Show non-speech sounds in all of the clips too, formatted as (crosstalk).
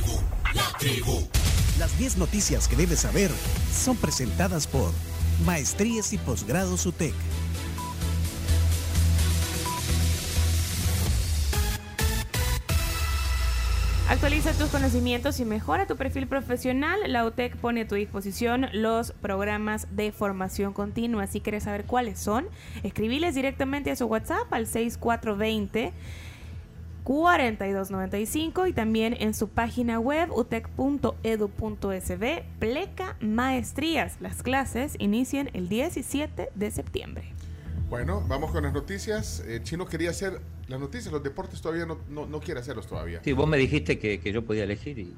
tribu, la tribu. Las 10 noticias que debes saber son presentadas por Maestrías y Posgrados UTEC. Actualiza tus conocimientos y mejora tu perfil profesional. La UTEC pone a tu disposición los programas de formación continua. Si quieres saber cuáles son, escribiles directamente a su WhatsApp al 6420 4295 y también en su página web utec.edu.sb pleca maestrías. Las clases inician el 17 de septiembre. Bueno, vamos con las noticias. Eh, Chino quería hacer las noticias, los deportes todavía no, no, quiere hacerlos todavía. Sí, vos me dijiste que, yo podía elegir y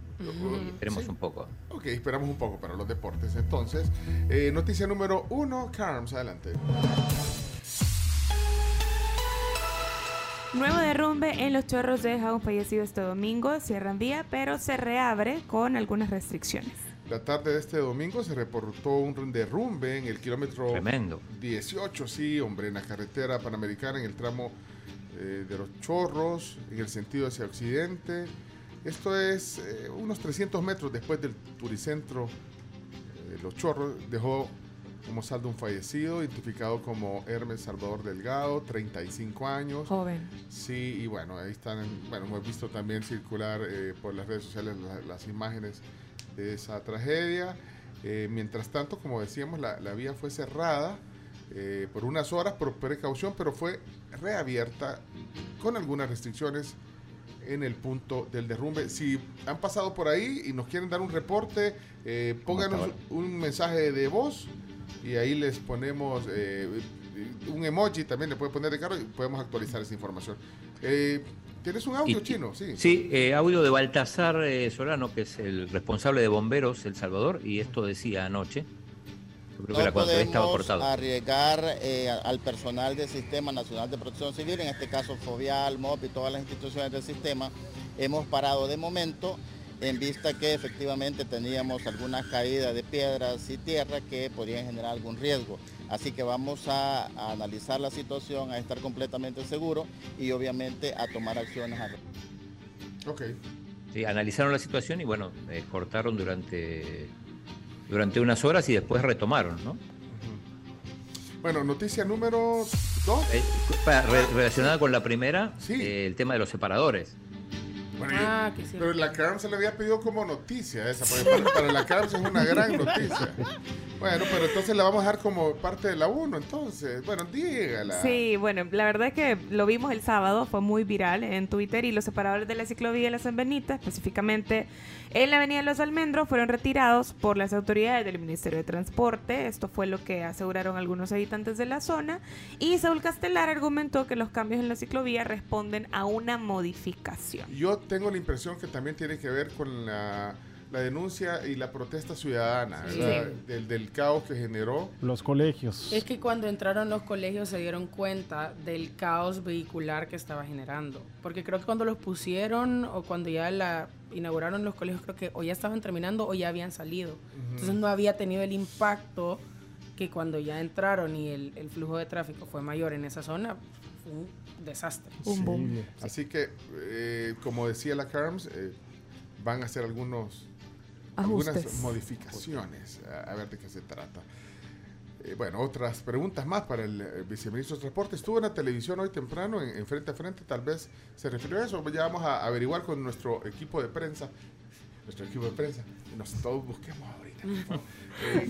esperemos un poco. Ok, esperamos un poco para los deportes. Entonces, eh, noticia número uno, Carms, adelante. Nuevo derrumbe en los chorros deja un fallecido este domingo. Cierran vía, pero se reabre con algunas restricciones. La tarde de este domingo se reportó un derrumbe en el kilómetro Tremendo. 18, sí, hombre, en la carretera panamericana, en el tramo eh, de los chorros, en el sentido hacia occidente. Esto es eh, unos 300 metros después del turicentro de eh, Los Chorros. Dejó como saldo un fallecido, identificado como Hermes Salvador Delgado, 35 años. Joven. Sí, y bueno, ahí están, bueno, hemos visto también circular por las redes sociales las imágenes de esa tragedia. mientras tanto, como decíamos, la, la vía fue cerrada eh, por unas horas por precaución, pero fue reabierta con algunas restricciones en el punto del derrumbe. Si han pasado por ahí y nos quieren dar un reporte, eh, pónganos un mensaje de voz y ahí les ponemos eh, un emoji, también le puede poner de carro y podemos actualizar esa información. ¿Tienes un audio chino? Sí, sí audio de Baltasar Solano, que es el responsable de bomberos El Salvador, y esto decía anoche no podemos arriesgar eh, al personal del Sistema Nacional de Protección Civil, en este caso FOBIAL, MOP y todas las instituciones del sistema. Hemos parado de momento en vista que efectivamente teníamos algunas caídas de piedras y tierra que podrían generar algún riesgo. Así que vamos a, analizar la situación, a estar completamente seguros y obviamente a tomar acciones. Ok. Sí, analizaron la situación y bueno, eh, cortaron durante durante unas horas y después retomaron, ¿no? Bueno, noticia número dos. Eh, relacionada con la primera, eh, el tema de los separadores. Ah, pero la CARM se le había pedido como noticia esa, porque para, la CARM es una gran noticia. Bueno, pero entonces la vamos a dejar como parte de la 1, entonces. Bueno, dígala. Sí, bueno, la verdad es que lo vimos el sábado, fue muy viral en Twitter y los separadores de la ciclovía de la San Benita, específicamente en la Avenida de los Almendros, fueron retirados por las autoridades del Ministerio de Transporte. Esto fue lo que aseguraron algunos habitantes de la zona. Y Saúl Castelar argumentó que los cambios en la ciclovía responden a una modificación. Yo tengo la impresión que también tiene que ver con la, denuncia y la protesta ciudadana, del, del, caos que generó. Los colegios. Es que cuando entraron los colegios se dieron cuenta del caos vehicular que estaba generando. Porque creo que cuando los pusieron o cuando ya la inauguraron los colegios, creo que o ya estaban terminando o ya habían salido. Entonces no había tenido el impacto que cuando ya entraron y el, el flujo de tráfico fue mayor en esa zona, fue un desastre. Un Así que, eh, como decía la CARMS, eh, van a hacer algunos, algunas modificaciones. A, ver de qué se trata. Eh, bueno, otras preguntas más para el viceministro de Transporte. Estuvo en la televisión hoy temprano, en, frente a frente, tal vez se refirió a eso. Ya vamos a averiguar con nuestro equipo de prensa. Nuestro equipo de prensa. Nos todos busquemos ahorita.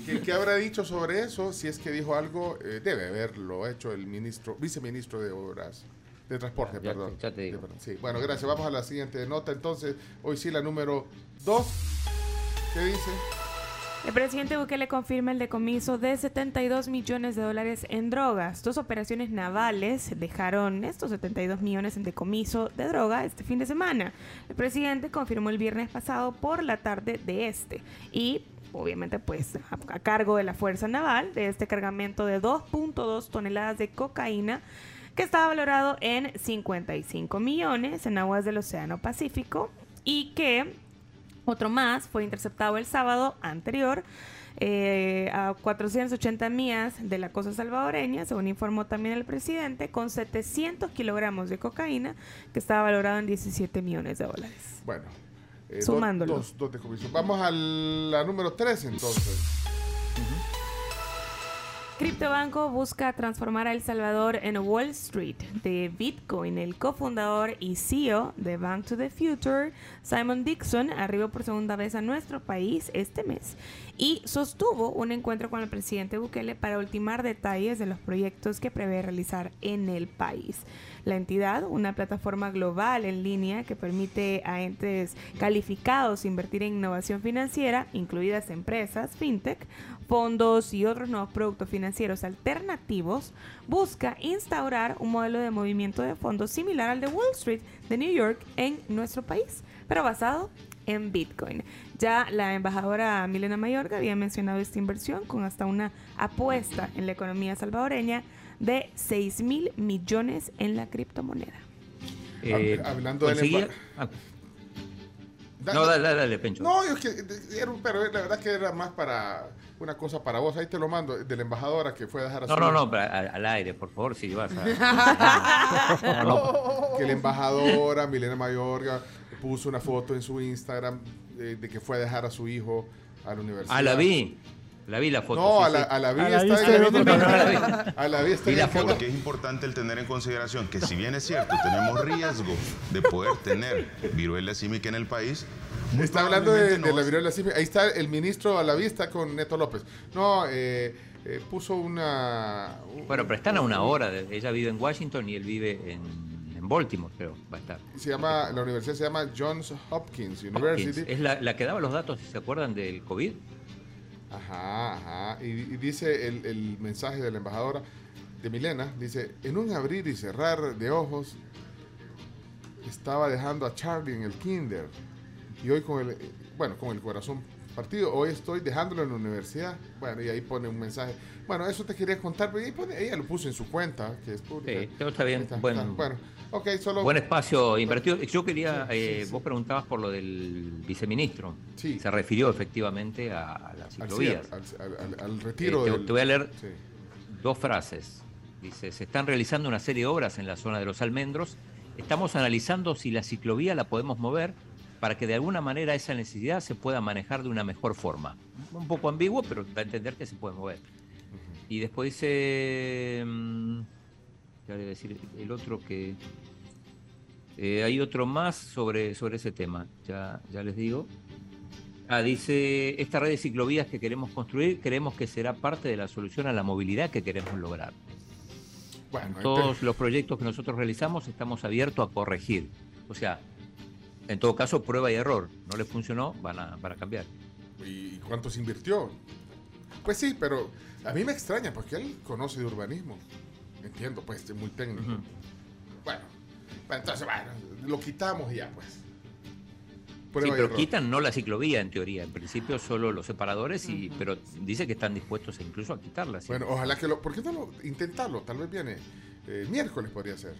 (laughs) ¿qué, habrá dicho sobre eso? Si es que dijo algo, debe haberlo hecho el ministro, viceministro de Obras de transporte, perdón. Sí. Bueno, gracias. Vamos a la siguiente nota. Entonces, hoy sí la número 2. ¿Qué dice? El presidente Bukele confirma el decomiso de 72 millones de dólares en drogas. Dos operaciones navales dejaron estos 72 millones en decomiso de droga este fin de semana. El presidente confirmó el viernes pasado por la tarde de este y obviamente pues a, cargo de la Fuerza Naval de este cargamento de 2.2 toneladas de cocaína que estaba valorado en 55 millones en aguas del Océano Pacífico y que otro más fue interceptado el sábado anterior eh, a 480 millas de la costa salvadoreña, según informó también el presidente, con 700 kilogramos de cocaína que estaba valorado en 17 millones de dólares. Bueno, Sumándolo. Dos, dos, Vamos a la número 3 entonces. Criptobanco busca transformar a El Salvador en Wall Street de Bitcoin. El cofundador y CEO de Bank to the Future, Simon Dixon, arribó por segunda vez a nuestro país este mes y sostuvo un encuentro con el presidente Bukele para ultimar detalles de los proyectos que prevé realizar en el país. La entidad, una plataforma global en línea que permite a entes calificados invertir en innovación financiera, incluidas empresas, fintech, fondos y otros nuevos productos financieros alternativos, busca instaurar un modelo de movimiento de fondos similar al de Wall Street de New York en nuestro país, pero basado en Bitcoin. Ya la embajadora Milena Mayorga había mencionado esta inversión con hasta una apuesta en la economía salvadoreña de 6 mil millones en la criptomoneda. Eh, hablando de ah. No, dale, dale, Pencho. No, es que era un, pero la verdad que era más para una cosa para vos. Ahí te lo mando, de la embajadora que fue a dejar a No, no, no, al, aire, por favor, si vas a. (laughs) Que la embajadora Milena Mayorga puso una foto en su Instagram de, de que fue a dejar a su hijo a la universidad. Ah, la vi. La vi la foto. No, a, la, a la vi está A la (laughs) vi está la foto. Porque es importante el tener en consideración que si bien es cierto, tenemos riesgo de poder tener viruela símica en el país, Está hablando de, la viruela símica. Ahí está el ministro a la vista con Neto López. No, eh, eh, puso una... bueno, pero están a una hora. ella vive en Washington y él vive en, en Baltimore, creo, va a estar. Se llama, la universidad se llama Johns Hopkins University. Es la, la, que daba los datos, si se acuerdan, del COVID. Ajá, ajá. Y, dice el, mensaje de la embajadora de Milena, dice, en un abrir y cerrar de ojos, estaba dejando a Charlie en el kinder. Y hoy con el, bueno, con el corazón partido, hoy estoy dejándolo en la universidad. Bueno, y ahí pone un mensaje. Bueno, eso te quería contar, pero ella lo puso en su cuenta, que es pública. Sí, está bien. bueno, Buen espacio invertido. Yo quería, eh, vos preguntabas por lo del viceministro. Sí. Se refirió efectivamente a, las ciclovías. Al, retiro. Eh, te, voy a leer dos frases. Dice, se están realizando una serie de obras en la zona de los almendros. Estamos analizando si la ciclovía la podemos mover para que de alguna manera esa necesidad se pueda manejar de una mejor forma. Un poco ambiguo, pero da a entender que se puede mover. Y después dice... Mm, decir el otro que... Eh, hay otro más sobre, sobre ese tema, ya, ya les digo. Ah, dice, esta red de ciclovías que queremos construir, creemos que será parte de la solución a la movilidad que queremos lograr. Bueno, todos los proyectos que nosotros realizamos estamos abiertos a corregir. O sea, en todo caso, prueba y error. No le funcionó, van a, van a cambiar. ¿Y cuánto se invirtió? Pues sí, pero a mí me extraña porque él conoce de urbanismo. Entiendo, pues, es muy técnico. Bueno, entonces, bueno, lo quitamos y ya, pues. sí, pero quitan no la ciclovía en teoría, en principio solo los separadores, y, pero dice que están dispuestos incluso a quitarla. Bueno, ojalá que lo... ¿Por qué no lo, intentarlo? Tal vez viene el miércoles podría ser.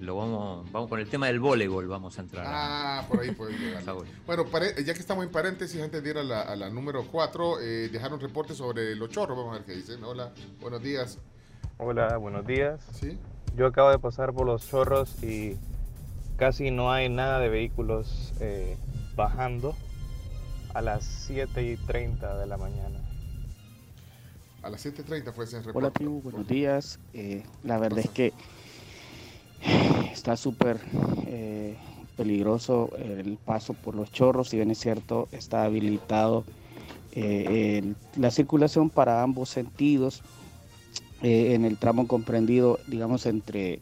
Lo vamos, vamos con el tema del voleibol, vamos a entrar. Ah, por ahí puede (laughs) llegar. bueno, ya que estamos en paréntesis, antes de ir a la, número 4, eh, dejaron reporte sobre los chorros, vamos a ver qué dicen. Hola, buenos días. Hola, buenos días. Sí. Yo acabo de pasar por los chorros y casi no hay nada de vehículos eh, bajando a las 7 y 30 de la mañana. A las 7.30 fue ese reporte. Hola, tribu, buenos días. Eh, la verdad es que está súper eh, peligroso el paso por los chorros, si bien es cierto, está habilitado la circulación para ambos sentidos eh, en el tramo comprendido, digamos, entre,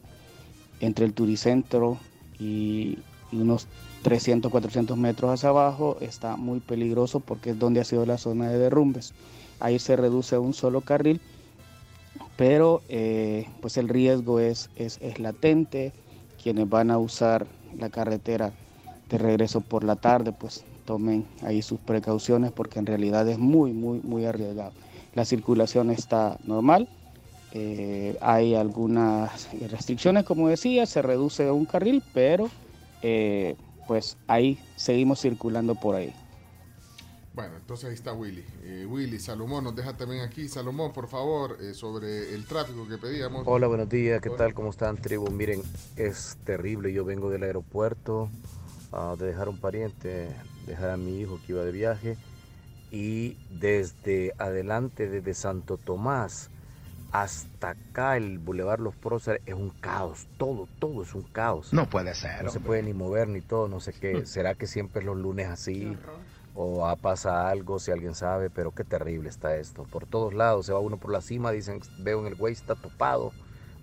entre el turicentro y, unos 300, 400 metros hacia abajo, está muy peligroso porque es donde ha sido la zona de derrumbes. Ahí se reduce a un solo carril, pero eh, pues el riesgo es, es, es latente. Quienes van a usar la carretera de regreso por la tarde, pues tomen ahí sus precauciones porque en realidad es muy, muy, muy arriesgado. La circulación está normal, eh, hay algunas restricciones, como decía, se reduce un carril, pero eh, pues ahí seguimos circulando por ahí. Bueno, entonces ahí está Willy. Eh, Willy, Salomón, nos deja también aquí. Salomón, por favor, sobre el tráfico que pedíamos. Hola, buenos días, ¿qué tal? ¿Cómo están, tribu? Miren, es terrible. Yo vengo del aeropuerto, ah, de dejar un pariente, dejar a mi hijo que iba de viaje y desde adelante, desde Santo Tomás hasta acá, el Boulevard Los Próceres es un caos, todo, todo es un caos. No puede ser. No se puede ni mover ni todo, no sé qué. (laughs) ¿Será que siempre es los lunes así? O pasa algo, si alguien sabe, pero qué terrible está esto. Por todos lados, se va uno por la cima, dicen, veo en el güey, está topado.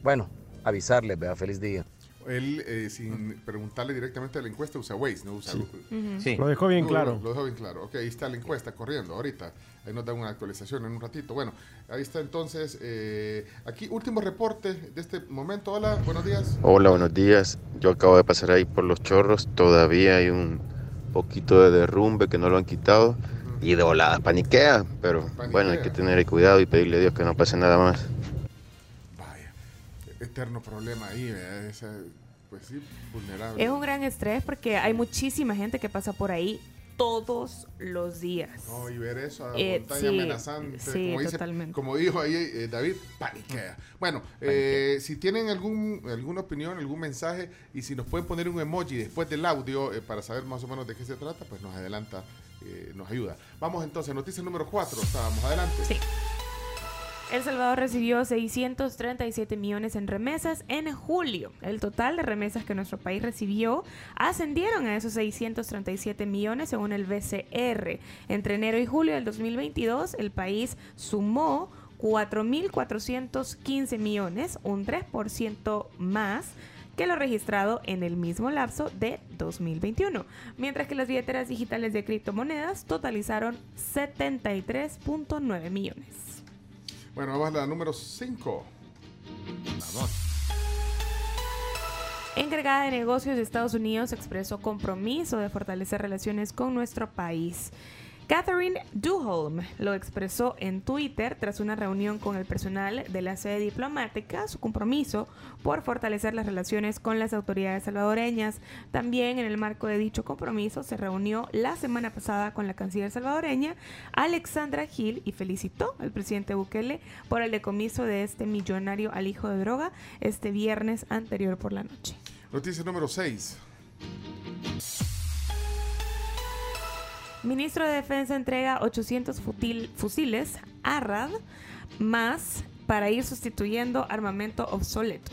Bueno, avisarle, vea, feliz día él, eh, sin preguntarle directamente a la encuesta, usa Waze, no usa sí. Lo dejó bien claro. Lo, dejó bien claro. Ok, ahí está la encuesta corriendo ahorita. Ahí nos da una actualización en un ratito. Bueno, ahí está entonces. Eh, aquí, último reporte de este momento. Hola, buenos días. Hola, buenos días. Yo acabo de pasar ahí por los chorros. Todavía hay un poquito de derrumbe que no lo han quitado. Y de volada paniquea. Pero bueno, hay que tener cuidado y pedirle a Dios que no pase nada más eterno problema ahí, pues sí, vulnerable. Es un gran estrés porque hay muchísima gente que pasa por ahí todos los días. No, y ver eso, a eh, montaña amenazante, como, dice, como, dijo ahí eh, David, paniquea. Bueno, eh, si tienen algún, alguna opinión, algún mensaje, y si nos pueden poner un emoji después del audio para saber más o menos de qué se trata, pues nos adelanta, nos ayuda. Vamos entonces, noticia número 4, estábamos adelante. Sí. El Salvador recibió 637 millones en remesas en julio. El total de remesas que nuestro país recibió ascendieron a esos 637 millones según el BCR. Entre enero y julio del 2022, el país sumó 4.415 millones, un 3% más que lo registrado en el mismo lapso de 2021, mientras que las billeteras digitales de criptomonedas totalizaron 73.9 millones. Bueno, vamos a la número 5. Encargada de negocios de Estados Unidos expresó compromiso de fortalecer relaciones con nuestro país. Catherine Duholm lo expresó en Twitter tras una reunión con el personal de la sede diplomática, su compromiso por fortalecer las relaciones con las autoridades salvadoreñas. También en el marco de dicho compromiso se reunió la semana pasada con la canciller salvadoreña Alexandra Gil y felicitó al presidente Bukele por el decomiso de este millonario al hijo de droga este viernes anterior por la noche. Noticia número 6. Ministro de Defensa entrega 800 fusiles ARAD más para ir sustituyendo armamento obsoleto.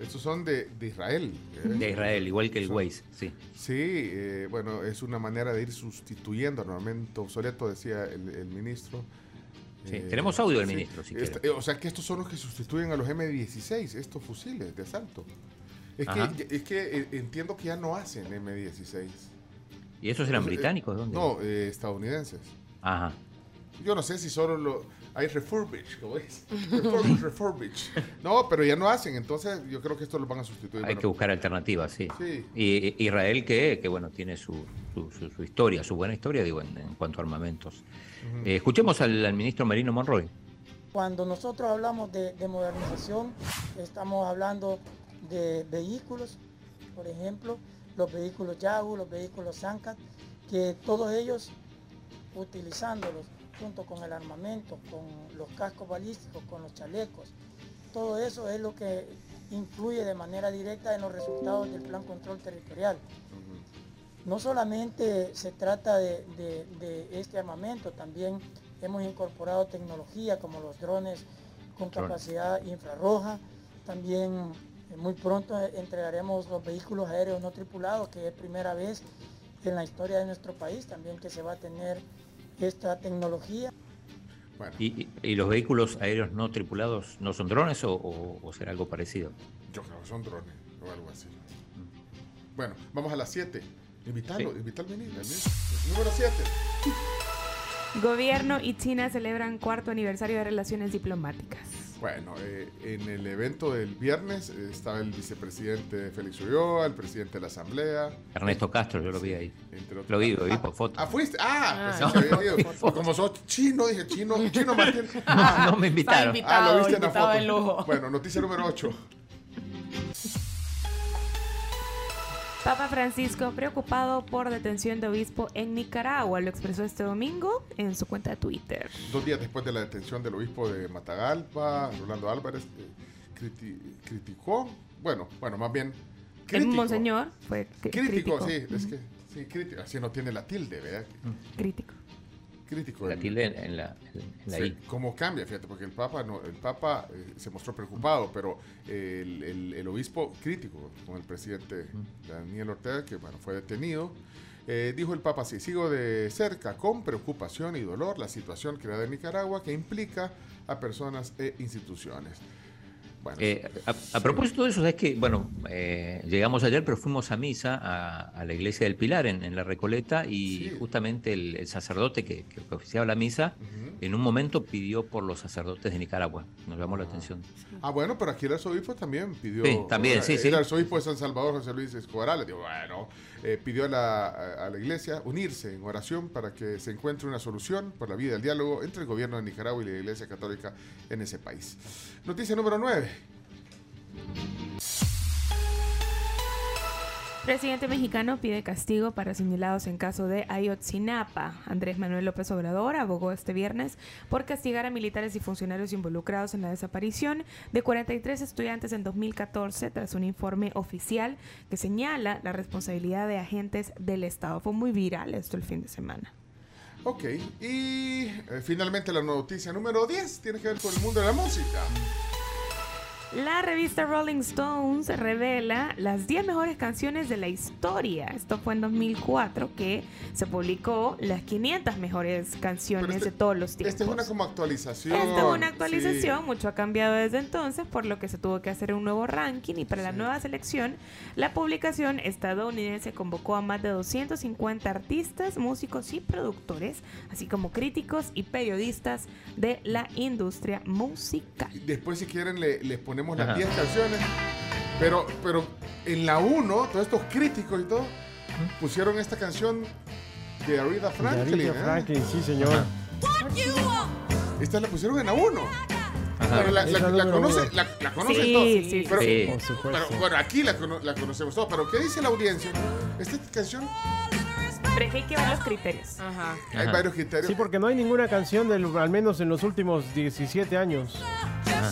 Estos son de, Israel. ¿eh? De Israel, igual que el Waze, sí. Sí, eh, bueno, es una manera de ir sustituyendo armamento obsoleto, decía el, ministro. Sí, tenemos audio del ministro, si este, O sea que estos son los que sustituyen a los M16, estos fusiles de asalto. Es que, es que eh, entiendo que ya no hacen M16. ¿Y esos eran británicos? ¿Dónde? No, eh, estadounidenses. Ajá. Yo no sé si solo lo, hay refurbished, ¿cómo es? refurbished, (laughs) No, pero ya no hacen, entonces yo creo que esto lo van a sustituir. Hay que buscar alternativas, sí. sí. Y Israel que, que bueno, tiene su, su, historia, su buena historia, digo, en, cuanto a armamentos. Eh, escuchemos al, ministro Marino Monroy. Cuando nosotros hablamos de, de modernización, estamos hablando de vehículos, por ejemplo, los vehículos Yahoo, los vehículos Sankat, que todos ellos utilizándolos junto con el armamento, con los cascos balísticos, con los chalecos, todo eso es lo que influye de manera directa en los resultados del plan control territorial. No solamente se trata de, este armamento, también hemos incorporado tecnología como los drones con capacidad infrarroja, también muy pronto entregaremos los vehículos aéreos no tripulados, que es primera vez en la historia de nuestro país también que se va a tener esta tecnología. ¿Y, los vehículos aéreos no tripulados no son drones o, será algo parecido? Yo creo que son drones o algo así. Bueno, vamos a las 7. Invítalo, sí. invítalo Número 7. Gobierno y China celebran cuarto aniversario de relaciones diplomáticas. Bueno, eh, en el evento del viernes eh, estaba el vicepresidente Félix Ulloa, el presidente de la Asamblea. Ernesto Castro, yo lo vi ahí. lo vi, lo vi por foto. Ah, fuiste. Ah, ah pues había ido. (laughs) Como sos chino, dije chino, chino (laughs) Martín. Ah, no me invitaron. ah, lo viste en la foto. Bueno, noticia número 8. Papa Francisco preocupado por detención de obispo en Nicaragua, lo expresó este domingo en su cuenta de Twitter. Dos días después de la detención del obispo de Matagalpa, Rolando Álvarez eh, criticó, bueno, bueno, más bien El monseñor fue crítico. sí, es que sí, crítico, así no tiene la tilde, ¿verdad? Crítico. Crítico. La tilde en, la, en ¿Cómo cambia? Fíjate, porque el Papa, no, el Papa eh, se mostró preocupado, pero el, el, obispo crítico con el presidente Daniel Ortega, que bueno, fue detenido. Eh, dijo el Papa así, sigo de cerca con preocupación y dolor la situación creada en Nicaragua que implica a personas e instituciones. Eh, a, propósito de eso, es que, bueno, eh, llegamos ayer, pero fuimos a misa a, la iglesia del Pilar en, la Recoleta y justamente el, sacerdote que, oficiaba la misa en un momento pidió por los sacerdotes de Nicaragua. Nos llamó la atención. Ah, bueno, pero aquí el arzobispo también pidió. Sí, también, sí, sí. El arzobispo de San Salvador, José Luis Escobar, le dijo, bueno, eh, pidió a la, a la iglesia unirse en oración para que se encuentre una solución por la vía del diálogo entre el gobierno de Nicaragua y la iglesia católica en ese país. Noticia número 9. Presidente mexicano pide castigo para señalados en caso de Ayotzinapa. Andrés Manuel López Obrador abogó este viernes por castigar a militares y funcionarios involucrados en la desaparición de 43 estudiantes en 2014 tras un informe oficial que señala la responsabilidad de agentes del Estado. Fue muy viral esto el fin de semana. Ok, y eh, finalmente la noticia número 10 tiene que ver con el mundo de la música. La revista Rolling Stones revela las 10 mejores canciones de la historia. Esto fue en 2004 que se publicó las 500 mejores canciones este de todos los tiempos. Esta es una como actualización. Esta es una actualización, mucho ha cambiado desde entonces, por lo que se tuvo que hacer un nuevo ranking y para la nueva selección, la publicación estadounidense convocó a más de 250 artistas, músicos y productores, así como críticos y periodistas de la industria musical. Después si quieren les ponemos las 10 canciones. Pero, pero en la 1, todos estos críticos y todo, pusieron esta canción de Aretha Franklin. De Aretha ¿eh? Franklin, sí, señor. Esta la pusieron en la 1. Pero la, la, la, conoce, la, la todos. Sí, pero, sí. pero, bueno, aquí la, la conocemos todos. Pero ¿qué dice la audiencia? Esta canción pero hay que ver los criterios. Ajá. Hay varios criterios. Sí, porque no hay ninguna canción, del, al menos en los últimos 17 años.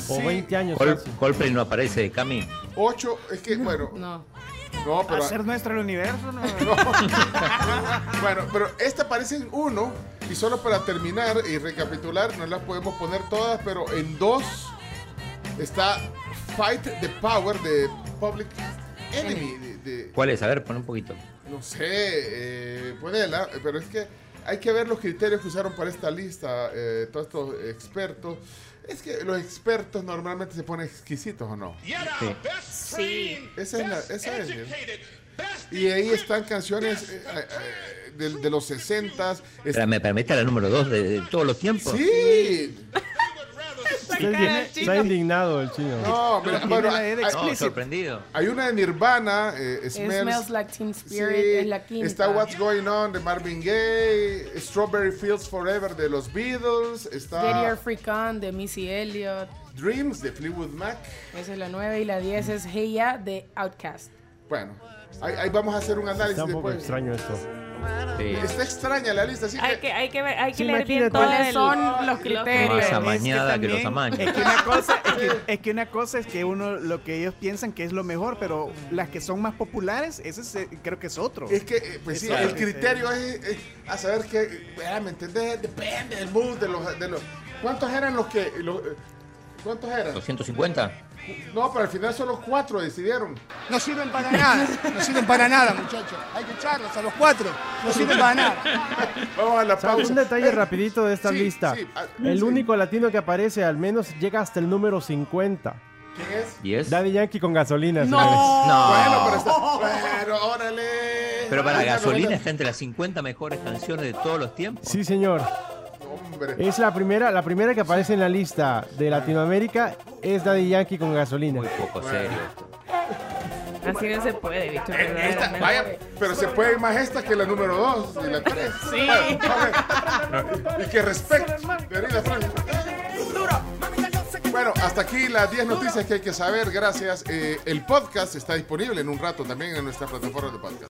O 20 años. Coldplay no aparece, Cami. 8, es que, bueno. (laughs) No. No, pero. Hacer nuestro el universo, no. (laughs) bueno, pero esta aparece en uno. Y solo para terminar y recapitular, no las podemos poner todas, pero en dos está Fight the Power de Public Enemy. ¿Cuál es? A ver, pon un poquito. No sé, eh, ponela, pero es que hay que ver los criterios que usaron para esta lista eh, todos estos expertos. Es que los expertos normalmente se ponen exquisitos o no. Sí. Esa es la, esa es. Y ahí están canciones eh, eh, de, los 60 s me permite la número 2 de, todos los tiempos. Sí. Está, indignado el chino. No, pero, bueno, hay, sorprendido. Hay una de Nirvana, eh, smells, Like Teen Spirit, es la quinta. Está What's Going On de Marvin Gaye, Strawberry Fields Forever de los Beatles, está Get Your Freak On de Missy Elliott. Dreams de Fleetwood Mac. Esa es la 9 y la 10 es Hey Ya de Outkast. Bueno, ahí, vamos a hacer un análisis Está un poco extraño esto. Está extraña la lista, así hay que, hay que, ver, hay que leer bien cuáles son los criterios. Más amañada que, los amaños. Es que, una cosa, es, que, (laughs) es que una cosa es que uno, lo que ellos piensan que es lo mejor, pero las que son más populares, ese creo que es otro. Es que, eh, pues sí, el criterio es, a saber que, ¿me entendés? Depende del mood, de los, de los... ¿Cuántos eran los que... Los, ¿Cuántos eran? 250. No, pero al final solo cuatro decidieron. No sirven para nada, no sirven para nada, muchachos. Hay que echarlos a los cuatro, no sirven para nada. Vamos a la pausa. Un detalle rapidito de esta lista. Ah, el único latino que aparece al menos llega hasta el número 50. ¿Quién es? ¿Y es? Daddy Yankee con gasolina. No. no. Bueno, pero está... Pero órale. Pero para gasolina está entre las 50 mejores canciones de todos los tiempos. Sí, señor. Es la primera, la primera que aparece en la lista de Latinoamérica es Daddy Yankee con gasolina. Muy poco serio. Así no se puede, bicho. Eh, vaya, pero se puede más esta que la número 2 y la 3. Sí. y que respecte. Bueno, hasta aquí las 10 noticias que hay que saber. Gracias. Eh, el podcast está disponible en un rato también en nuestra plataforma de podcast.